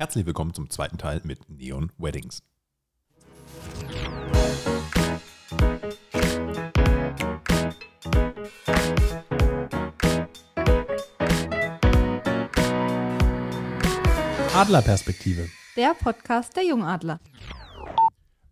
Herzlich willkommen zum zweiten Teil mit Neon Weddings. Adlerperspektive. Der Podcast der Jungadler.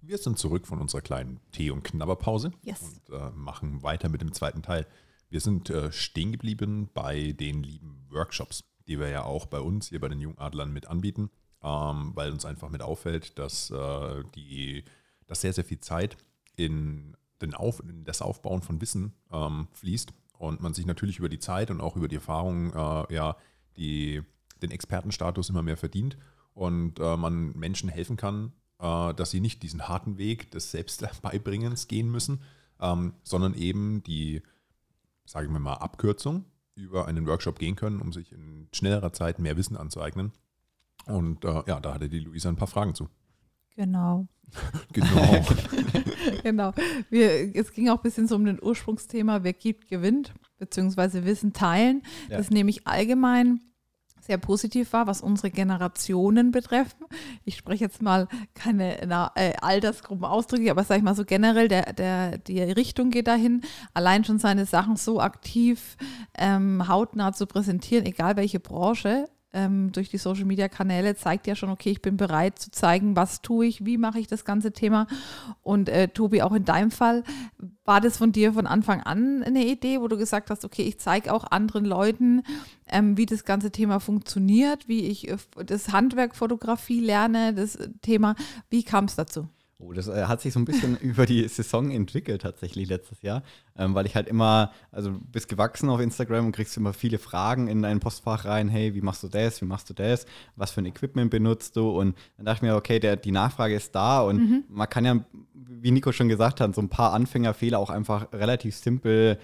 Wir sind zurück von unserer kleinen Tee- und Knabberpause Yes. und äh, machen weiter mit dem zweiten Teil. Wir sind äh, stehen geblieben bei den lieben Workshops, die wir ja auch bei uns hier bei den Jungadlern mit anbieten, ähm, weil uns einfach mit auffällt, dass, äh, die, dass sehr, sehr viel Zeit in, den Auf, in das Aufbauen von Wissen ähm, fließt und man sich natürlich über die Zeit und auch über die Erfahrung äh, ja, die, den Expertenstatus immer mehr verdient und äh, man Menschen helfen kann, äh, dass sie nicht diesen harten Weg des Selbstbeibringens gehen müssen, ähm, sondern eben die, sagen wir mal, Abkürzung über einen Workshop gehen können, um sich in schnellerer Zeit mehr Wissen anzueignen. Und äh, ja, da hatte die Luisa ein paar Fragen zu. Genau. Genau. genau. Wir, es ging auch ein bisschen so um den Ursprungsthema, wer gibt, gewinnt, beziehungsweise Wissen teilen. Ja. Das nehme ich allgemein sehr positiv war, was unsere Generationen betreffen. Ich spreche jetzt mal keine na, äh, Altersgruppen ausdrücklich, aber sage ich mal so generell, der, der, die Richtung geht dahin, allein schon seine Sachen so aktiv ähm, hautnah zu präsentieren, egal welche Branche, ähm, durch die Social-Media-Kanäle zeigt ja schon, okay, ich bin bereit zu zeigen, was tue ich, wie mache ich das ganze Thema. Und äh, Tobi, auch in deinem Fall, war das von dir von Anfang an eine Idee, wo du gesagt hast, okay, ich zeige auch anderen Leuten, ähm, wie das ganze Thema funktioniert, wie ich äh, das Handwerk Fotografie lerne, das Thema, wie kam es dazu? Oh, das äh, hat sich so ein bisschen über die Saison entwickelt tatsächlich letztes Jahr, ähm, weil ich halt immer, also du bist gewachsen auf Instagram und kriegst immer viele Fragen in dein Postfach rein, hey, wie machst du das, wie machst du das, was für ein Equipment benutzt du? Und dann dachte ich mir, okay, der, die Nachfrage ist da und man kann ja, wie Nico schon gesagt hat, so ein paar Anfängerfehler auch einfach relativ simpel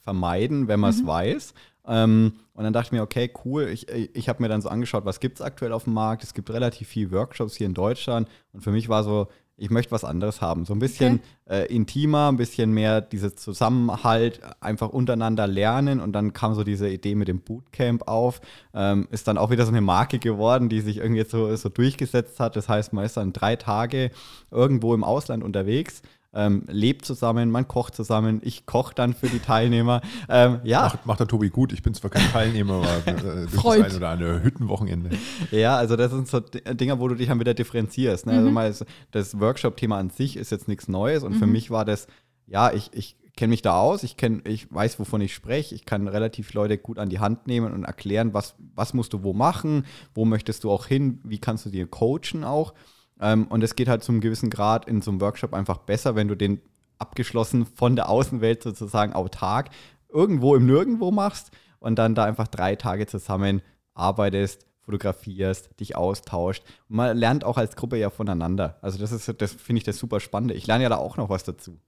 vermeiden, wenn man es weiß. Ähm, und dann dachte ich mir, okay, cool, ich, ich habe mir dann so angeschaut, was gibt es aktuell auf dem Markt. Es gibt relativ viele Workshops hier in Deutschland und für mich war so, ich möchte was anderes haben. So ein bisschen äh, intimer, ein bisschen mehr dieser Zusammenhalt, einfach untereinander lernen. Und dann kam so diese Idee mit dem Bootcamp auf. Ähm, ist dann auch wieder so eine Marke geworden, die sich irgendwie so, so durchgesetzt hat. Das heißt, man ist dann drei Tage irgendwo im Ausland unterwegs. Ähm, lebt zusammen, man kocht zusammen, ich koche dann für die Teilnehmer. Ähm, ja, Macht, macht der Tobi gut. Ich bin zwar kein Teilnehmer, aber äh, Freund. das ein oder andere Hüttenwochenende. Ja, also das sind so D- Dinger, wo du dich dann wieder differenzierst. Ne? Also mal ist, das Workshop-Thema an sich ist jetzt nichts Neues und für mich war das, ja, ich, ich kenne mich da aus, ich, kenn, ich weiß, wovon ich spreche, ich kann relativ Leute gut an die Hand nehmen und erklären, was, was musst du wo machen, wo möchtest du auch hin, wie kannst du dir coachen auch. Ähm, und es geht halt zum gewissen Grad in so einem Workshop einfach besser, wenn du den abgeschlossen von der Außenwelt sozusagen autark irgendwo im Nirgendwo machst und dann da einfach drei Tage zusammen arbeitest, fotografierst, dich austauscht. Und man lernt auch als Gruppe ja voneinander. Also das ist, das finde ich das super Spannende. Ich lerne ja da auch noch was dazu.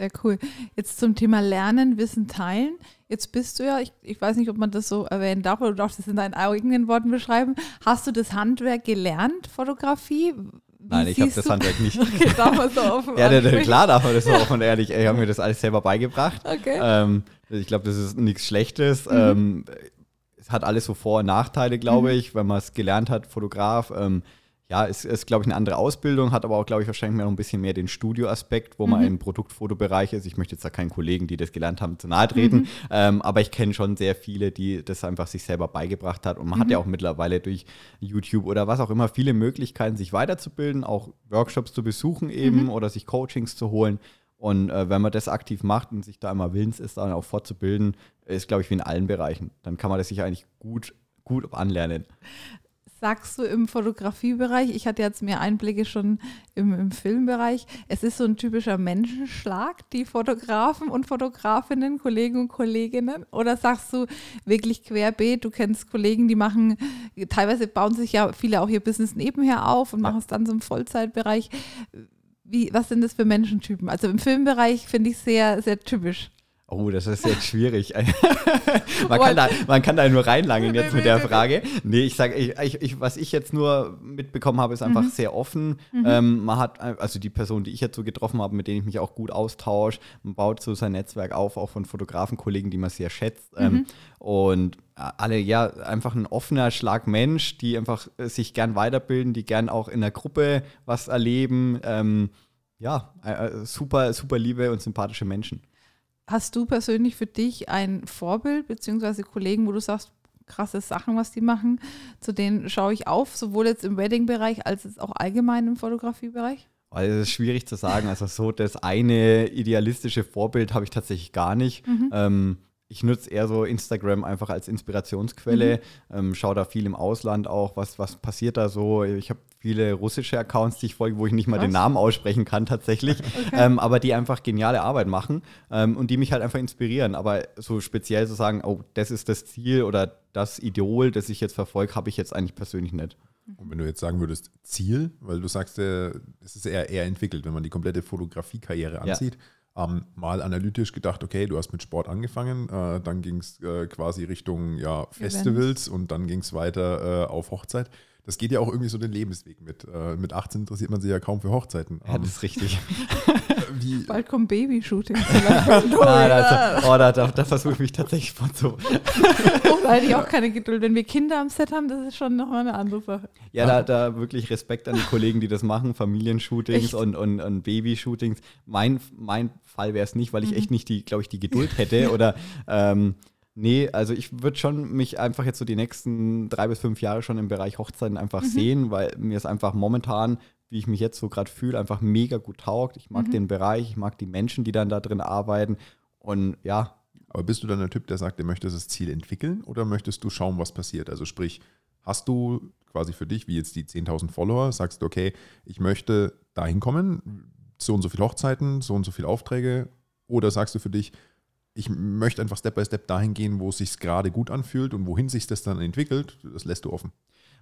Sehr cool. Jetzt zum Thema Lernen, Wissen teilen. Jetzt bist du ja, ich, ich weiß nicht, ob man das so erwähnen darf oder du darfst es in deinen eigenen Worten beschreiben. Hast du das Handwerk gelernt, Fotografie? Wie Nein, ich habe das Handwerk nicht. Okay, darf man so offen Ja, der, ansprechen? klar darf man das so offen und ehrlich. Ich habe mir das alles selber beigebracht. Okay. Ähm, ich glaube, das ist nichts Schlechtes. Ähm, es hat alles so Vor- und Nachteile, glaube ich, wenn man es gelernt hat, Fotograf. Ähm, ja, es ist, glaube ich, eine andere Ausbildung, hat aber auch, glaube ich, wahrscheinlich mehr noch ein bisschen mehr den Studioaspekt, wo man im Produktfotobereich ist. Ich möchte jetzt da keinen Kollegen, die das gelernt haben, zu nahe treten, ähm, aber ich kenne schon sehr viele, die das einfach sich selber beigebracht hat. Und man hat ja auch mittlerweile durch YouTube oder was auch immer viele Möglichkeiten, sich weiterzubilden, auch Workshops zu besuchen eben oder sich Coachings zu holen. Und äh, wenn man das aktiv macht und sich da immer willens ist, dann auch fortzubilden, ist, glaube ich, wie in allen Bereichen. Dann kann man das sich eigentlich gut, gut anlernen. Sagst du im Fotografiebereich, ich hatte jetzt mehr Einblicke schon im, im Filmbereich, es ist so ein typischer Menschenschlag, die Fotografen und Fotografinnen, Kollegen und Kolleginnen? Oder sagst du wirklich querbeet, du kennst Kollegen, die machen, teilweise bauen sich ja viele auch ihr Business nebenher auf und machen es dann so im Vollzeitbereich. Wie, was sind das für Menschentypen? Also im Filmbereich finde ich sehr, sehr typisch. Oh, das ist jetzt schwierig. man, kann da, man kann da nur reinlangen jetzt mit der Frage. Nee, ich sage, ich, ich, was ich jetzt nur mitbekommen habe, ist einfach mhm. sehr offen. Mhm. Ähm, man hat, also die Person, die ich jetzt so getroffen habe, mit denen ich mich auch gut austausche, man baut so sein Netzwerk auf, auch von Fotografenkollegen, die man sehr schätzt. Ähm, mhm. und alle, ja, einfach ein offener Schlag Mensch, die einfach sich gern weiterbilden, die gern auch in der Gruppe was erleben. Ähm, ja, äh, super, super liebe und sympathische Menschen. Hast du persönlich für dich ein Vorbild, beziehungsweise Kollegen, wo du sagst, krasse Sachen, was die machen, zu denen schaue ich auf, sowohl jetzt im Wedding-Bereich als auch allgemein im Fotografiebereich? Also es ist schwierig zu sagen. Also so das eine idealistische Vorbild habe ich tatsächlich gar nicht. Mhm. Ähm, ich nutze eher so Instagram einfach als Inspirationsquelle, mhm. ähm, schaue da viel im Ausland auch, was, was passiert da so. Ich habe viele russische Accounts, die ich folge, wo ich nicht mal was? den Namen aussprechen kann tatsächlich, okay. ähm, aber die einfach geniale Arbeit machen ähm, und die mich halt einfach inspirieren. Aber so speziell zu sagen, oh, das ist das Ziel oder das Idol, das ich jetzt verfolge, habe ich jetzt eigentlich persönlich nicht. Und wenn du jetzt sagen würdest, Ziel, weil du sagst, es ist eher, eher entwickelt, wenn man die komplette Fotografiekarriere ansieht. Ja ähm, mal analytisch gedacht, okay, du hast mit Sport angefangen, äh, dann ging es äh, quasi Richtung ja, Festivals Events. und dann ging es weiter äh, auf Hochzeit. Das geht ja auch irgendwie so den Lebensweg mit. Äh, mit 18 interessiert man sich ja kaum für Hochzeiten. Ja, das ist richtig. Wie? Bald kommt Babyshooting. ah, oh, da, da, da versuche ich mich tatsächlich von so. da hätte ich auch keine Geduld. Wenn wir Kinder am Set haben, das ist schon nochmal eine andere Sache. Ja, da, da wirklich Respekt an die Kollegen, die das machen. Familienshootings und, und, und Babyshootings. Mein, mein Fall wäre es nicht, weil ich mhm. echt nicht die, glaube ich, die Geduld hätte oder ähm, Nee, also ich würde schon mich einfach jetzt so die nächsten drei bis fünf Jahre schon im Bereich Hochzeiten einfach mhm. sehen, weil mir es einfach momentan, wie ich mich jetzt so gerade fühle, einfach mega gut taugt. Ich mag mhm. den Bereich, ich mag die Menschen, die dann da drin arbeiten und ja. Aber bist du dann der Typ, der sagt, der möchte das Ziel entwickeln oder möchtest du schauen, was passiert? Also sprich, hast du quasi für dich, wie jetzt die 10.000 Follower, sagst du, okay, ich möchte dahin kommen, so und so viele Hochzeiten, so und so viele Aufträge oder sagst du für dich, ich möchte einfach Step by Step dahin gehen, wo es sich gerade gut anfühlt und wohin sich das dann entwickelt, das lässt du offen.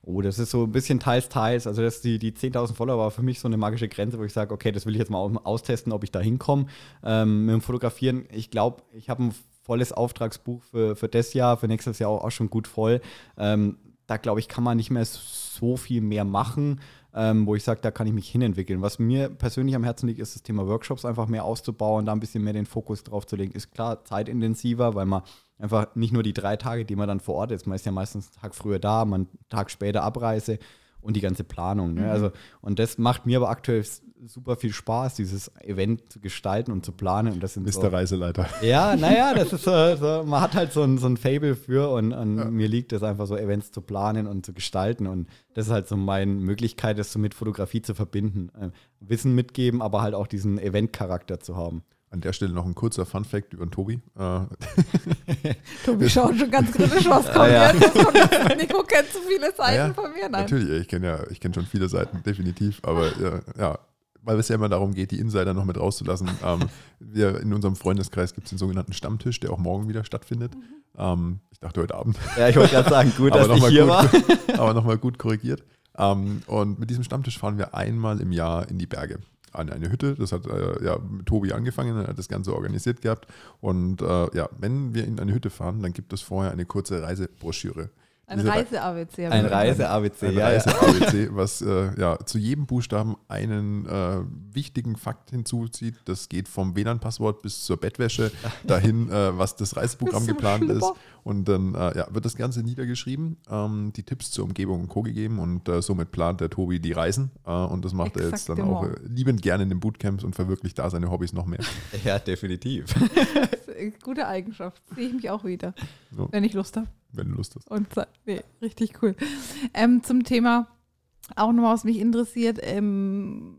Oh, das ist so ein bisschen teils, teils. Also das die, die 10.000 Follower war für mich so eine magische Grenze, wo ich sage, okay, das will ich jetzt mal austesten, ob ich da hinkomme. Ähm, mit dem Fotografieren, ich glaube, ich habe ein volles Auftragsbuch für, für das Jahr, für nächstes Jahr auch, auch schon gut voll. Ähm, da glaube ich, kann man nicht mehr so viel mehr machen ähm, wo ich sage, da kann ich mich hinentwickeln. Was mir persönlich am Herzen liegt, ist das Thema Workshops einfach mehr auszubauen, da ein bisschen mehr den Fokus drauf zu legen. Ist klar zeitintensiver, weil man einfach nicht nur die drei Tage, die man dann vor Ort ist, man ist ja meistens einen Tag früher da, man einen Tag später Abreise und die ganze Planung. Ne? Mhm. Also, und das macht mir aber aktuell super viel Spaß, dieses Event zu gestalten und zu planen. Und das sind Mr. So, Reiseleiter. Ja, naja, das ist so, so, man hat halt so ein, so ein Fable für und, und ja. mir liegt es einfach so, Events zu planen und zu gestalten. Und das ist halt so meine Möglichkeit, das so mit Fotografie zu verbinden. Äh, Wissen mitgeben, aber halt auch diesen Event-Charakter zu haben. An der Stelle noch ein kurzer Fun-Fact über den Tobi. Äh, Tobi schaut schon ganz kritisch, was kommt ah, ja. jetzt. Jetzt. Nico kennt zu viele Seiten ja, von mir. Nein. Natürlich, ich kenne ja, ich kenne schon viele Seiten, definitiv. Aber ja, ja, weil es ja immer darum geht, die Insider noch mit rauszulassen. ähm, wir in unserem Freundeskreis gibt es den sogenannten Stammtisch, der auch morgen wieder stattfindet. Mhm. Ähm, ich dachte heute Abend. Ja, ich wollte gerade sagen, gut, dass ich hier gut, war. aber nochmal gut korrigiert. Ähm, und mit diesem Stammtisch fahren wir einmal im Jahr in die Berge an eine Hütte. Das hat äh, ja Tobi angefangen, er hat das Ganze organisiert gehabt. Und äh, ja, wenn wir in eine Hütte fahren, dann gibt es vorher eine kurze Reisebroschüre. Ein Reise-ABC. Ein Reise-ABC, Ein Reise-ABC, was äh, ja, zu jedem Buchstaben einen äh, wichtigen Fakt hinzuzieht. Das geht vom WLAN-Passwort bis zur Bettwäsche dahin, äh, was das Reiseprogramm geplant Schlipper. ist. Und dann äh, ja, wird das Ganze niedergeschrieben, ähm, die Tipps zur Umgebung und Co. gegeben und äh, somit plant der Tobi die Reisen. Äh, und das macht Exakt er jetzt dann auch liebend gerne in den Bootcamps und verwirklicht da seine Hobbys noch mehr. Ja, definitiv. Gute Eigenschaft. Sehe ich mich auch wieder, so. wenn ich Lust habe wenn du Lust hast. Und nee, richtig cool. Ähm, zum Thema auch nochmal, was mich interessiert, ähm,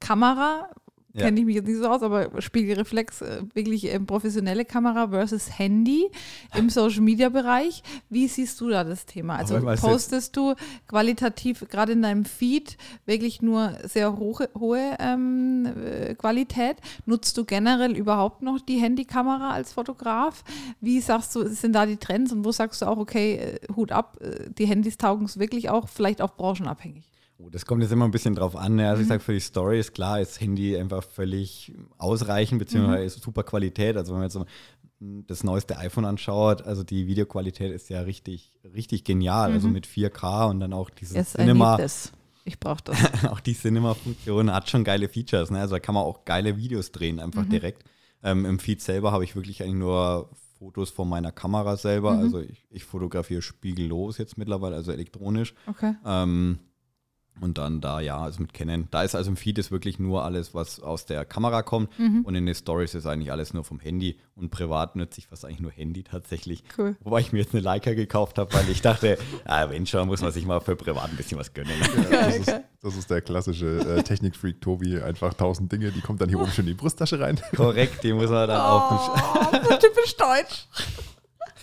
Kamera ja. kenne ich mich jetzt nicht so aus, aber Spiegelreflex, äh, wirklich äh, professionelle Kamera versus Handy im Social Media Bereich. Wie siehst du da das Thema? Also postest du qualitativ gerade in deinem Feed wirklich nur sehr hohe, hohe ähm, äh, Qualität? Nutzt du generell überhaupt noch die Handykamera als Fotograf? Wie sagst du, sind da die Trends und wo sagst du auch, okay, Hut ab, die Handys taugen es wirklich auch, vielleicht auch branchenabhängig? Oh, das kommt jetzt immer ein bisschen drauf an. Ne? Also Mhm. ich sage, für die Story ist klar, ist Handy einfach völlig ausreichend, beziehungsweise Mhm. ist super Qualität. Also wenn man jetzt so das neueste iPhone anschaut, also die Videoqualität ist ja richtig, richtig genial. Also Mhm. mit 4K und dann auch dieses Yes, I Cinema. Ich brauche das. auch die Cinema-Funktion hat schon geile Features. Ne? Also da kann man auch geile Videos drehen, einfach Mhm. direkt. Ähm, Im Feed selber habe ich wirklich eigentlich nur Fotos von meiner Kamera selber. Mhm. Also ich, ich fotografiere spiegellos jetzt mittlerweile, also elektronisch. Okay. Ähm, und dann da, ja, also mit Canon. Da ist also im Feed ist wirklich nur alles, was aus der Kamera kommt. Mhm. Und in den Stories ist eigentlich alles nur vom Handy. Und privat nutze ich fast eigentlich nur Handy tatsächlich. Cool. Wobei ich mir jetzt eine Leica gekauft habe, weil ich dachte, ja, wenn schon, muss man sich mal für privat ein bisschen was gönnen. Ja, das, ist, das ist der klassische äh, Technikfreak Tobi. Einfach tausend Dinge, die kommt dann hier oben schon in die Brusttasche rein. Korrekt, die muss man dann auch. Oh, so typisch deutsch.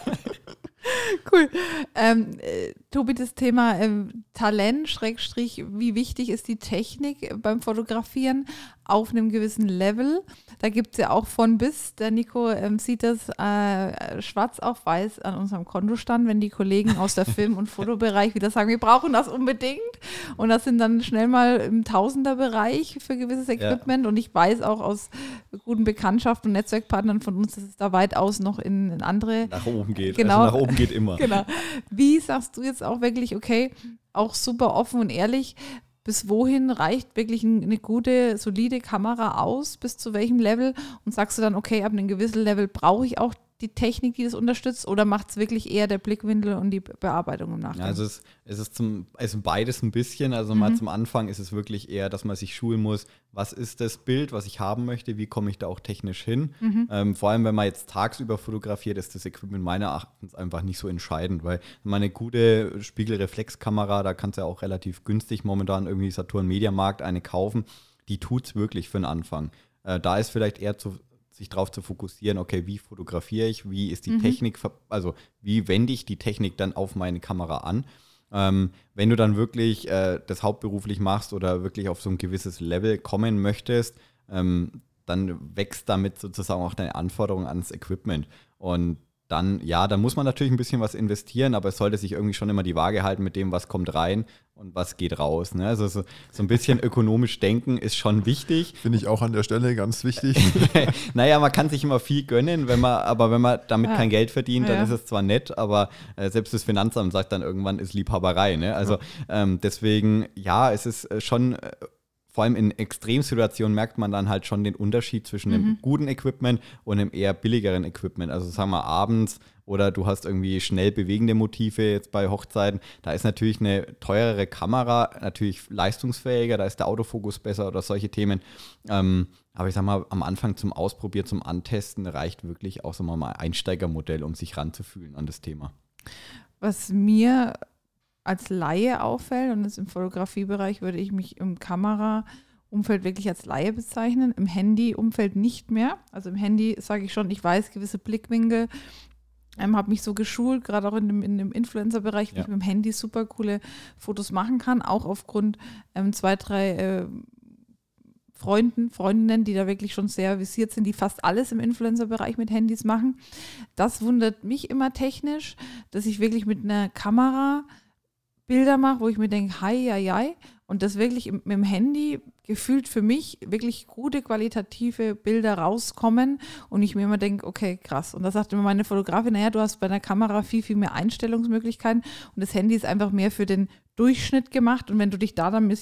cool. Ähm, äh, Tobi, das Thema ähm, Talent, Schrägstrich, wie wichtig ist die Technik beim Fotografieren auf einem gewissen Level? Da gibt es ja auch von bis. Der Nico ähm, sieht das äh, schwarz auf weiß an unserem Kontostand, wenn die Kollegen aus der Film- und Fotobereich wieder sagen, wir brauchen das unbedingt. Und das sind dann schnell mal im Tausenderbereich für gewisses Equipment. Und ich weiß auch aus guten Bekanntschaften und Netzwerkpartnern von uns, dass es da weitaus noch in, in andere Nach oben geht. Genau. Also nach oben geht immer. Genau. Wie sagst du jetzt auch wirklich, okay, auch super offen und ehrlich, bis wohin reicht wirklich ein- eine gute, solide Kamera aus, bis zu welchem Level? Und sagst du dann, okay, ab einem gewissen Level brauche ich auch die Technik, die das unterstützt, oder macht es wirklich eher der Blickwinkel und die Be- Bearbeitung im Nachgang? Ja, also es, es ist zum, es ist beides ein bisschen. Also mal zum Anfang ist es wirklich eher, dass man sich schulen muss, was ist das Bild, was ich haben möchte, wie komme ich da auch technisch hin. Ähm, vor allem, wenn man jetzt tagsüber fotografiert, ist das Equipment meiner Erachtens einfach nicht so entscheidend, weil meine gute Spiegelreflexkamera, da kannst du ja auch relativ günstig momentan irgendwie Saturn Mediamarkt eine kaufen, die tut es wirklich für den Anfang. Äh, da ist vielleicht eher zu, sich darauf zu fokussieren, okay, wie fotografiere ich, wie ist die Technik, ver- also wie wende ich die Technik dann auf meine Kamera an. Ähm, wenn du dann wirklich äh, das hauptberuflich machst oder wirklich auf so ein gewisses Level kommen möchtest, ähm, dann wächst damit sozusagen auch deine Anforderung ans Equipment. Und dann, ja, da muss man natürlich ein bisschen was investieren, aber es sollte sich irgendwie schon immer die Waage halten mit dem, was kommt rein und was geht raus. Ne? Also so, so ein bisschen ökonomisch denken ist schon wichtig. Finde ich auch an der Stelle ganz wichtig. naja, man kann sich immer viel gönnen, wenn man, aber wenn man damit Ja. kein Geld verdient, dann Ja. ist es zwar nett, aber äh, selbst das Finanzamt sagt dann irgendwann, ist Liebhaberei. Ne? Also ähm, deswegen, ja, es ist äh, schon, äh, vor allem in Extremsituationen merkt man dann halt schon den Unterschied zwischen dem guten Equipment und dem eher billigeren Equipment. Also sagen wir abends oder du hast irgendwie schnell bewegende Motive jetzt bei Hochzeiten, da ist natürlich eine teurere Kamera natürlich leistungsfähiger, da ist der Autofokus besser oder solche Themen. Ähm, aber ich sag mal, am Anfang zum Ausprobieren, zum Antesten reicht wirklich auch so mal ein Einsteigermodell, um sich ranzufühlen an das Thema. Was mir als Laie auffällt, und das im Fotografiebereich würde ich mich im Kameraumfeld wirklich als Laie bezeichnen, im Handy-Umfeld nicht mehr. Also im Handy sage ich schon, ich weiß gewisse Blickwinkel, ähm, habe mich so geschult, gerade auch in dem, in dem Influencer-Bereich, wie Ja. ich mit dem Handy super coole Fotos machen kann, auch aufgrund ähm, zwei, drei äh, Freunden, Freundinnen, die da wirklich schon sehr visiert sind, die fast alles im Influencer-Bereich mit Handys machen. Das wundert mich immer technisch, dass ich wirklich mit einer Kamera Bilder mache, wo ich mir denke, hi, hi, hi, und das wirklich mit dem Handy gefühlt für mich wirklich gute qualitative Bilder rauskommen und ich mir immer denke, okay, krass. Und da sagt immer meine Fotografin, naja, du hast bei einer Kamera viel, viel mehr Einstellungsmöglichkeiten und das Handy ist einfach mehr für den Durchschnitt gemacht und wenn du dich da dann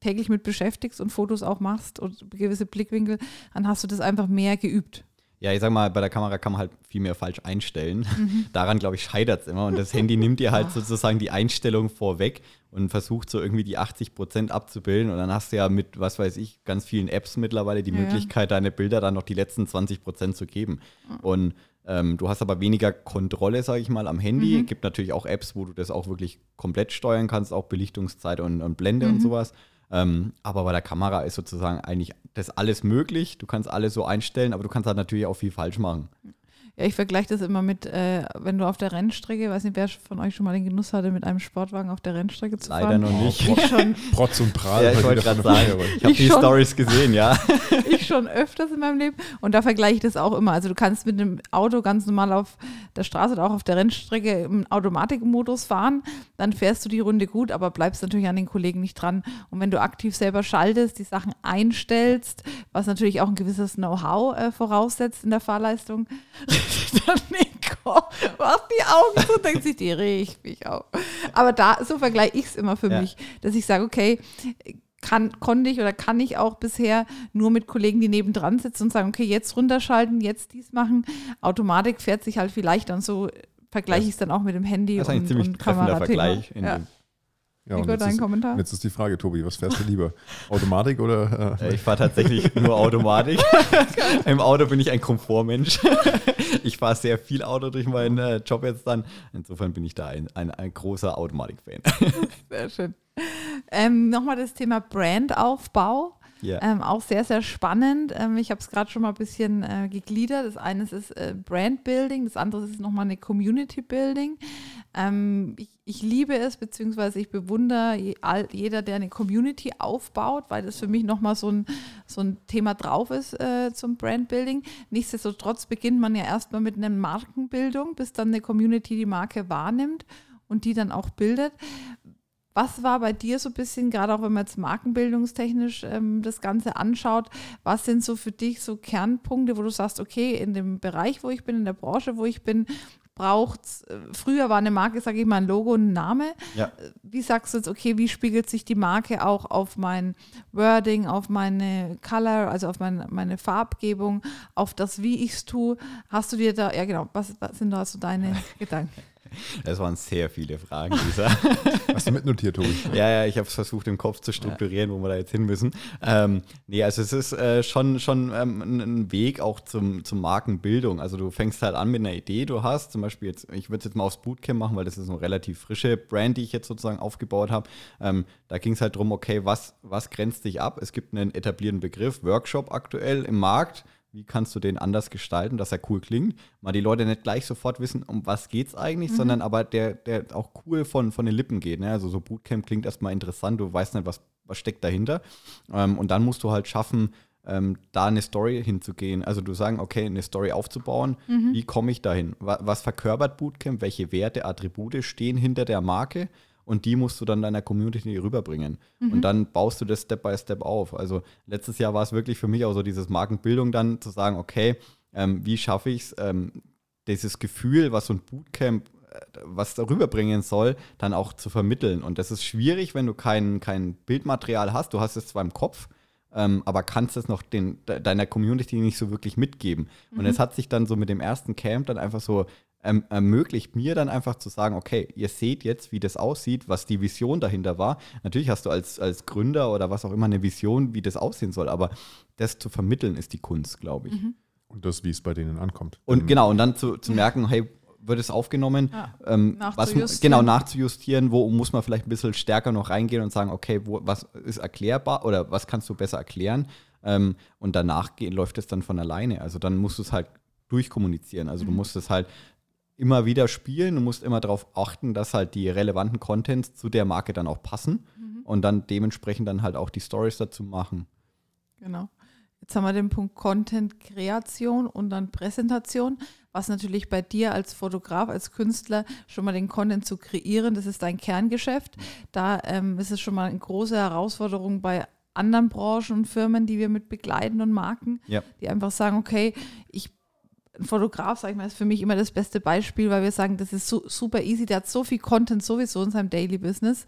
täglich mit beschäftigst und Fotos auch machst und gewisse Blickwinkel, dann hast du das einfach mehr geübt. Ja, ich sag mal, bei der Kamera kann man halt viel mehr falsch einstellen. Daran, glaube ich, scheitert es immer. Und das Handy nimmt dir halt sozusagen die Einstellung vorweg und versucht so irgendwie die 80 Prozent abzubilden. Und dann hast du ja mit, was weiß ich, ganz vielen Apps mittlerweile die Ja. Möglichkeit, deine Bilder dann noch die letzten 20 Prozent zu geben. Und ähm, du hast aber weniger Kontrolle, sage ich mal, am Handy. Mhm. Gibt natürlich auch Apps, wo du das auch wirklich komplett steuern kannst, auch Belichtungszeit und, und Blende und Mhm. sowas. Ähm, aber bei der Kamera ist sozusagen eigentlich das alles möglich. Du kannst alles so einstellen, aber du kannst halt natürlich auch viel falsch machen. Ja, ich vergleiche das immer mit, äh, wenn du auf der Rennstrecke, weiß nicht, wer von euch schon mal den Genuss hatte, mit einem Sportwagen auf der Rennstrecke zu Leider fahren. noch nicht. Ich schon, Protz und Prahl. Ja, ich wollte gerade sagen, ich habe die schon. Stories gesehen, ja. ich schon öfters in meinem Leben und da vergleiche ich das auch immer. Also du kannst mit dem Auto ganz normal auf der Straße oder auch auf der Rennstrecke im Automatikmodus fahren, dann fährst du die Runde gut, aber bleibst natürlich an den Kollegen nicht dran. Und wenn du aktiv selber schaltest, die Sachen einstellst, was natürlich auch ein gewisses Know-how äh, voraussetzt in der Fahrleistung, dann Nico macht die Augen zu, denkt sich, die riecht mich auf. Aber da, so vergleiche ich es immer für Ja. mich, dass ich sage, okay, kann, konnte ich oder kann ich auch bisher nur mit Kollegen, die nebendran sitzen und sagen, okay, jetzt runterschalten, jetzt dies machen. Automatik fährt sich halt vielleicht dann so, vergleiche ich es dann auch mit dem Handy Das ist und, ziemlich und treffender. Vergleich. In Ja. dem. Ja, Nico, jetzt dein ist, Kommentar? jetzt ist die Frage, Tobi, was fährst du lieber? Automatik oder? Äh, Äh, Ich fahre tatsächlich nur Automatik. Im Auto bin ich ein Komfortmensch. Ich fahre sehr viel Auto durch meinen äh, Job jetzt dann. Insofern bin ich da ein, ein, ein großer Automatik-Fan. Sehr schön. Ähm, Nochmal das Thema Brandaufbau. Ja. Ähm, auch sehr, sehr spannend. Ähm, ich habe es gerade schon mal ein bisschen äh, gegliedert. Das eine ist äh, Brand Building, das andere ist nochmal eine Community Building. Ähm, ich, ich liebe es, beziehungsweise ich bewundere je, all, jeder, der eine Community aufbaut, weil das für mich nochmal so ein, so ein Thema drauf ist äh, zum Brand Building. Nichtsdestotrotz beginnt man ja erstmal mit einer Markenbildung, bis dann eine Community die Marke wahrnimmt und die dann auch bildet. Was war bei dir so ein bisschen, gerade auch wenn man jetzt markenbildungstechnisch ähm, das Ganze anschaut, was sind so für dich so Kernpunkte, wo du sagst, okay, in dem Bereich, wo ich bin, in der Branche, wo ich bin, braucht äh, früher war eine Marke, sage ich mal, ein Logo und ein Name. Ja. Wie sagst du jetzt, okay, wie spiegelt sich die Marke auch auf mein Wording, auf meine Color, also auf mein, meine Farbgebung, auf das, wie ich es tue? Hast du dir da, ja genau, was, was sind da so deine Gedanken? Das waren sehr viele Fragen, Lisa. hast du mitnotiert, Tobi? ja, ja, ich habe es versucht im Kopf zu strukturieren, wo wir da jetzt hin müssen. Ähm, nee, also es ist äh, schon, schon ähm, ein- ein Weg auch zum, zum Markenbildung. Also du fängst halt an mit einer Idee, du hast zum Beispiel jetzt, ich würde es jetzt mal aufs Bootcamp machen, weil das ist eine relativ frische Brand, die ich jetzt sozusagen aufgebaut habe. Ähm, da ging es halt darum, okay, was, was grenzt dich ab? Es gibt einen etablierten Begriff, Workshop aktuell im Markt. Wie kannst du den anders gestalten, dass er cool klingt? Mal die Leute nicht gleich sofort wissen, um was geht's eigentlich, sondern aber der, der auch cool von, von den Lippen geht. Ne? Also so Bootcamp klingt erstmal interessant, du weißt nicht, was, was steckt dahinter. Ähm, und dann musst du halt schaffen, ähm, da eine Story hinzugehen. Also du sagen, okay, eine Story aufzubauen, wie komme ich dahin? Wa was verkörpert Bootcamp? Welche Werte, Attribute stehen hinter der Marke? Und die musst du dann deiner Community rüberbringen. Und dann baust du das Step by Step auf. Also letztes Jahr war es wirklich für mich auch so dieses Markenbildung dann zu sagen, okay, ähm, wie schaffe ich es, ähm, dieses Gefühl, was so ein Bootcamp äh, was darüber bringen soll, dann auch zu vermitteln. Und das ist schwierig, wenn du kein, kein Bildmaterial hast. Du hast es zwar im Kopf, ähm, aber kannst es noch den, de, deiner Community nicht so wirklich mitgeben. Und es hat sich dann so mit dem ersten Camp dann einfach so ähm, ermöglicht, mir dann einfach zu sagen, okay, ihr seht jetzt, wie das aussieht, was die Vision dahinter war. Natürlich hast du als, als Gründer oder was auch immer eine Vision, wie das aussehen soll, aber das zu vermitteln ist die Kunst, glaube ich. Und das, wie es bei denen ankommt. Und Ähm, genau, und dann zu, zu merken, hey, wird es aufgenommen, Ja, ähm, was, genau, nachzujustieren, wo muss man vielleicht ein bisschen stärker noch reingehen und sagen, okay, wo, was ist erklärbar oder was kannst du besser erklären? Ähm, und danach geht, läuft es dann von alleine. Also dann musst du es halt durchkommunizieren. Also du musst es halt immer wieder spielen, du musst immer darauf achten, dass halt die relevanten Contents zu der Marke dann auch passen und dann dementsprechend dann halt auch die Stories dazu machen. Genau. Jetzt haben wir den Punkt Content-Kreation und dann Präsentation, was natürlich bei dir als Fotograf, als Künstler schon mal den Content zu kreieren, das ist dein Kerngeschäft. Da ähm, ist es schon mal eine große Herausforderung bei anderen Branchen und Firmen, die wir mit begleiten und Marken, Ja. die einfach sagen, okay, ich ein Fotograf, sag ich mal, ist für mich immer das beste Beispiel, weil wir sagen, das ist so, super easy, der hat so viel Content sowieso in seinem Daily Business,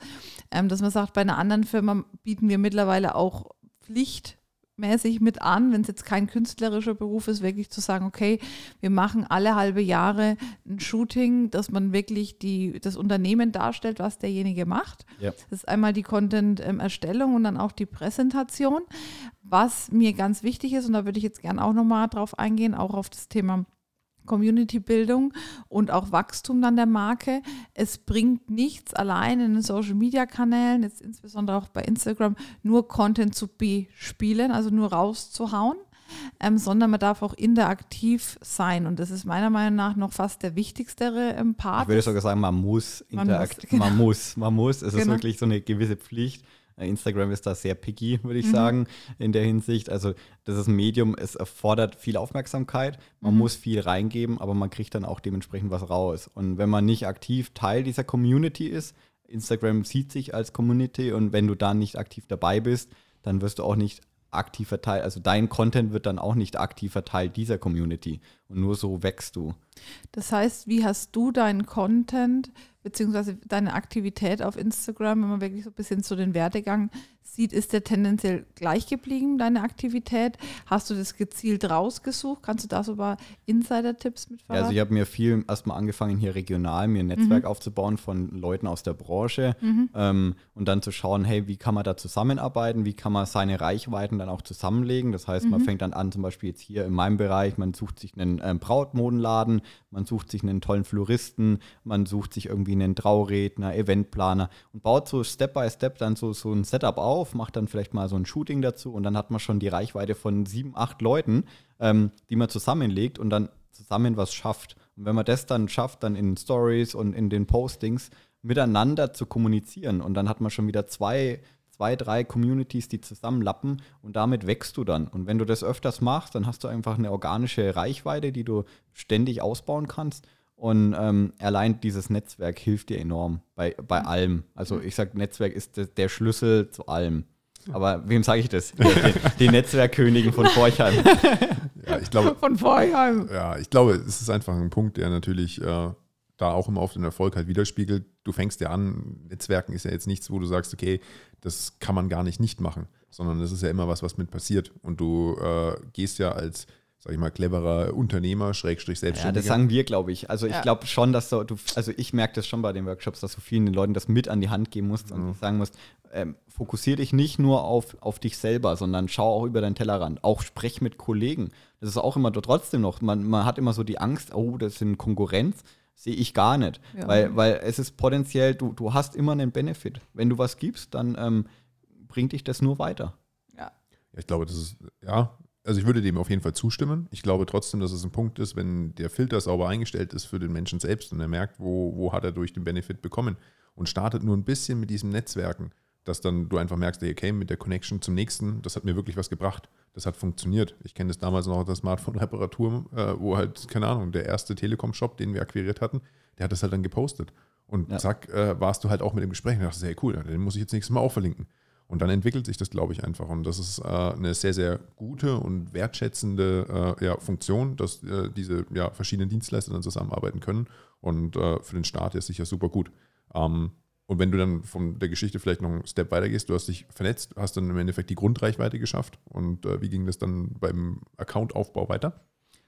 ähm, dass man sagt, bei einer anderen Firma bieten wir mittlerweile auch pflichtmäßig mit an, wenn es jetzt kein künstlerischer Beruf ist, wirklich zu sagen, okay, wir machen alle halbe Jahre ein Shooting, dass man wirklich die, das Unternehmen darstellt, was derjenige macht. Ja. Das ist einmal die Content-Erstellung und dann auch die Präsentation. Was mir ganz wichtig ist, und da würde ich jetzt gerne auch nochmal drauf eingehen, auch auf das Thema Community-Bildung und auch Wachstum dann der Marke. Es bringt nichts allein in den Social-Media-Kanälen, jetzt insbesondere auch bei Instagram, nur Content zu bespielen, also nur rauszuhauen. ähm, sondern man darf auch interaktiv sein. Und das ist meiner Meinung nach noch fast der wichtigste ähm, Part. Ich würde sogar sagen, man muss interaktiv, man, genau. man muss, man muss. Es genau. ist wirklich so eine gewisse Pflicht. Äh, Instagram ist da sehr picky, würde ich mhm. sagen, in der Hinsicht. Also, das ist ein Medium, es erfordert viel Aufmerksamkeit, man mhm. muss viel reingeben, aber man kriegt dann auch dementsprechend was raus. Und wenn man nicht aktiv Teil dieser Community ist, Instagram sieht sich als Community und wenn du da nicht aktiv dabei bist, dann wirst du auch nicht aktiver Teil, also dein Content wird dann auch nicht aktiver Teil dieser Community und nur so wächst du. Das heißt, wie hast du deinen Content beziehungsweise deine Aktivität auf Instagram, wenn man wirklich so ein bisschen zu den Werdegang sieht, ist der tendenziell gleich geblieben, deine Aktivität? Hast du das gezielt rausgesucht? Kannst du da so ein paar Insider-Tipps mit verraten? Ja, also ich habe mir viel erstmal angefangen, hier regional mir ein Netzwerk mhm. aufzubauen von Leuten aus der Branche mhm. ähm, und dann zu schauen, hey, wie kann man da zusammenarbeiten? Wie kann man seine Reichweiten dann auch zusammenlegen? Das heißt, mhm. man fängt dann an, zum Beispiel jetzt hier in meinem Bereich, man sucht sich einen ähm, Brautmodenladen, man sucht sich einen tollen Floristen, man sucht sich irgendwie einen Trauredner, Eventplaner und baut so Step by Step dann so, so ein Setup auf, macht dann vielleicht mal so ein Shooting dazu und dann hat man schon die Reichweite von sieben, acht Leuten, ähm, die man zusammenlegt und dann zusammen was schafft. Und wenn man das dann schafft, dann in Stories und in den Postings miteinander zu kommunizieren und dann hat man schon wieder zwei zwei, drei Communities, die zusammenlappen und damit wächst du dann. Und wenn du das öfters machst, dann hast du einfach eine organische Reichweite, die du ständig ausbauen kannst. Und ähm, allein dieses Netzwerk hilft dir enorm bei, bei mhm. allem. Also ich sage, Netzwerk ist der Schlüssel zu allem. Aber wem sage ich das? Die, die Netzwerkkönigin von Forchheim. Ja, ich glaube, von Forchheim. Ja, ich glaube, es ist einfach ein Punkt, der natürlich äh, da auch immer auf den Erfolg halt widerspiegelt. Du fängst ja an, Netzwerken ist ja jetzt nichts, wo du sagst, okay, das kann man gar nicht nicht machen, sondern das ist ja immer was, was mit passiert. Und du äh, gehst ja als, sag ich mal, cleverer Unternehmer, Schrägstrich Selbstständiger. Ja, das sagen wir, glaube ich. Also ich ja. glaube schon, dass du, also ich merke das schon bei den Workshops, dass du vielen Leuten das mit an die Hand geben musst mhm. und sagen musst, ähm, fokussiere dich nicht nur auf, auf dich selber, sondern schau auch über deinen Tellerrand. Auch sprech mit Kollegen. Das ist auch immer trotzdem noch, man, man hat immer so die Angst, oh, das sind Konkurrenz sehe ich gar nicht. Ja. Weil, weil es ist potenziell, du, du hast immer einen Benefit. Wenn du was gibst, dann ähm, bringt dich das nur weiter. Ja. Ich glaube, das ist, ja, also ich würde dem auf jeden Fall zustimmen. Ich glaube trotzdem, dass es ein Punkt ist, wenn der Filter sauber eingestellt ist für den Menschen selbst und er merkt, wo, wo hat er durch den Benefit bekommen und startet nur ein bisschen mit diesem Netzwerken dass dann du einfach merkst, okay, mit der Connection zum nächsten, das hat mir wirklich was gebracht. Das hat funktioniert. Ich kenne das damals noch aus der Smartphone-Reparatur, äh, wo halt, keine Ahnung, der erste Telekom-Shop, den wir akquiriert hatten, der hat das halt dann gepostet. Und ja. zack, äh, warst du halt auch mit dem Gespräch und dachte, hey, cool, den muss ich jetzt nächstes Mal auch verlinken. Und dann entwickelt sich das, glaube ich, einfach. Und das ist äh, eine sehr, sehr gute und wertschätzende äh, ja, Funktion, dass äh, diese ja, verschiedenen Dienstleister dann zusammenarbeiten können. Und äh, für den Start ist sicher super gut. Ähm, und wenn du dann von der Geschichte vielleicht noch einen Step weiter gehst, du hast dich vernetzt, hast dann im Endeffekt die Grundreichweite geschafft. Und äh, wie ging das dann beim Accountaufbau weiter?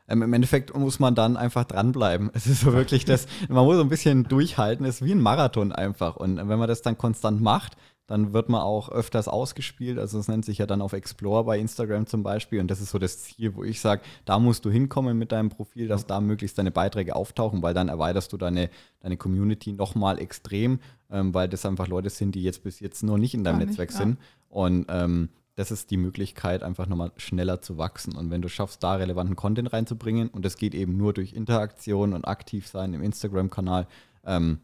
Ähm, Im Endeffekt muss man dann einfach dranbleiben. Es ist so wirklich das, man muss so ein bisschen durchhalten, es ist wie ein Marathon einfach. Und wenn man das dann konstant macht, dann wird man auch öfters ausgespielt. Also es nennt sich ja dann auf Explore bei Instagram zum Beispiel. Und das ist so das Ziel, wo ich sage, da musst du hinkommen mit deinem Profil, dass da möglichst deine Beiträge auftauchen, weil dann erweiterst du deine, deine Community nochmal extrem, ähm, weil das einfach Leute sind, die jetzt bis jetzt noch nicht in deinem Gar Netzwerk nicht, sind. Und ähm, das ist die Möglichkeit, einfach nochmal schneller zu wachsen. Und wenn du schaffst, da relevanten Content reinzubringen, und das geht eben nur durch Interaktion und aktiv sein im Instagram-Kanal, ähm,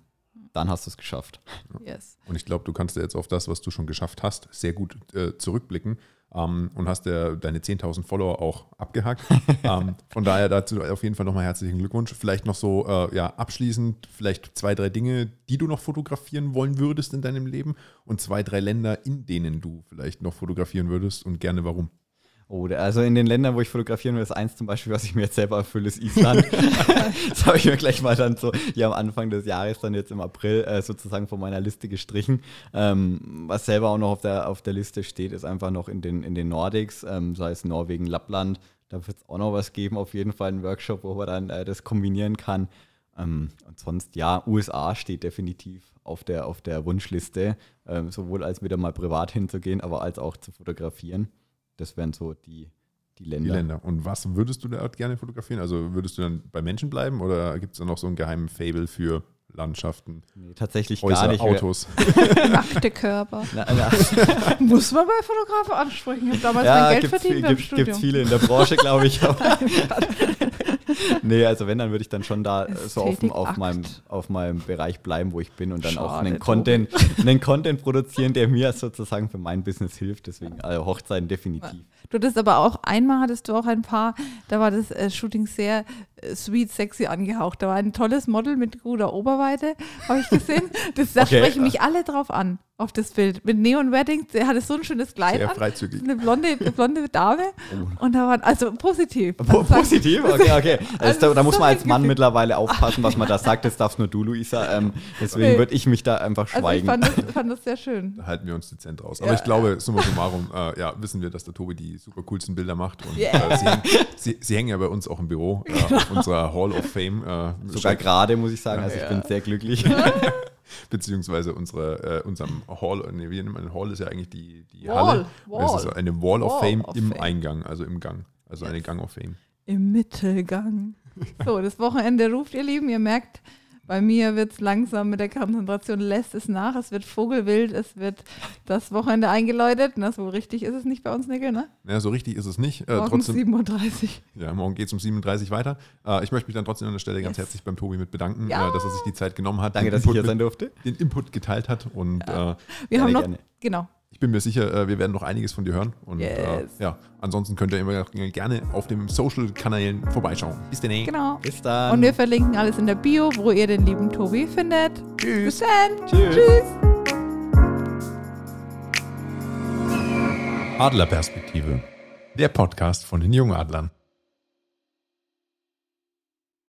dann hast du es geschafft. Yes. Und ich glaube, du kannst jetzt auf das, was du schon geschafft hast, sehr gut äh, zurückblicken ähm, und hast ja deine 10.000 Follower auch abgehakt. ähm, von daher dazu auf jeden Fall nochmal herzlichen Glückwunsch. Vielleicht noch so äh, ja, abschließend, vielleicht zwei, drei Dinge, die du noch fotografieren wollen würdest in deinem Leben und zwei, drei Länder, in denen du vielleicht noch fotografieren würdest und gerne warum. Oh, also in den Ländern, wo ich fotografieren will, ist eins zum Beispiel, was ich mir jetzt selber erfülle, ist Island. das habe ich mir gleich mal dann so hier am Anfang des Jahres, dann jetzt im April, äh, sozusagen von meiner Liste gestrichen. Ähm, was selber auch noch auf der, auf der Liste steht, ist einfach noch in den, in den Nordics, ähm, sei es Norwegen, Lappland. Da wird es auch noch was geben, auf jeden Fall einen Workshop, wo man dann äh, das kombinieren kann. Ähm, und sonst, ja, USA steht definitiv auf der, auf der Wunschliste, ähm, sowohl als wieder mal privat hinzugehen, aber als auch zu fotografieren. Das wären so die, die Länder. Die Länder. Und was würdest du da gerne fotografieren? Also würdest du dann bei Menschen bleiben oder gibt es da noch so einen geheimen Fable für Landschaften, Nee, tatsächlich Häuser, gar nicht. Autos. Nackte Körper. Na, na, Muss man bei Fotografen ansprechen. Ich habe damals ja, mein Geld gibt's, verdient viel- beim gibt's, Studium. gibt's viele in der Branche, glaube ich. Nee, also wenn, dann würde ich dann schon da äh, so auf, dem- auf, meinem, auf meinem Bereich bleiben, wo ich bin und dann auch Schade, einen Content, einen Content produzieren, der mir sozusagen für mein Business hilft. Deswegen also Hochzeiten definitiv. Du hattest aber auch, einmal hattest du auch ein paar, da war das äh, Shooting sehr sweet, sexy angehaucht. Da war ein tolles Model mit guter Oberweite, habe ich gesehen. Das, da Okay. sprechen mich alle drauf an, auf das Bild. Mit Neon Wedding, der hatte so ein schönes Kleid Sehr an. freizügig. Eine blonde, eine blonde Dame. Und da waren, also positiv. Po Also positiv? Okay, okay. Also, da, da muss so man als Mann mittlerweile aufpassen, was man da sagt. Das darfst nur du, Luisa. Ähm, deswegen Nee. würde ich mich da einfach Also ich schweigen. fand das, fand das sehr schön. Da halten wir uns dezent raus. Aber Ja. ich glaube, summa summarum, äh, ja, wissen wir, dass der Tobi die super coolsten Bilder macht. Und Yeah. äh, sie, hängen, sie, sie hängen ja bei uns auch im Büro, äh, auf unserer Hall of Fame. Äh, Sogar gerade, muss ich sagen. Also ich Ja. bin sehr glücklich. beziehungsweise unsere, äh, unserem Hall, nee, wie nennt man Hall ist ja eigentlich die, die Wall, Halle. Wall. Es ist eine Wall of Wall Fame of im Fame. Eingang, also im Gang. Also eine Gang of Fame. Im Mittelgang. So, das Wochenende ruft, ihr Lieben. Ihr merkt, bei mir wird es langsam mit der Konzentration, lässt es nach. Es wird Vogelwild, es wird das Wochenende eingeläutet. Na, so richtig ist es nicht bei uns, Nickel, ne? Naja, so richtig ist es nicht. Äh, Morgens trotzdem, 7.30 Uhr. ja, morgen geht es um 37 weiter. Äh, ich möchte mich dann trotzdem an der Stelle ganz Yes. herzlich beim Tobi mit bedanken, Ja. äh, dass er sich die Zeit genommen hat, Danke, den dass ich Input hier mit- sein durfte. den Input geteilt hat. Und äh, Wir Gerne, haben noch, gerne. genau. Ich bin mir sicher, äh, wir werden noch einiges von dir hören. Und äh, Yes. ja, ansonsten könnt ihr immer gerne auf den Social-Kanälen vorbeischauen. Bis dann. Genau. Bis dann. Und wir verlinken alles in der Bio, wo ihr den lieben Tobi findet. Tschüss. Bis dann. Tschüss. Tschüss. Adlerperspektive. Der Podcast von den Jungadlern.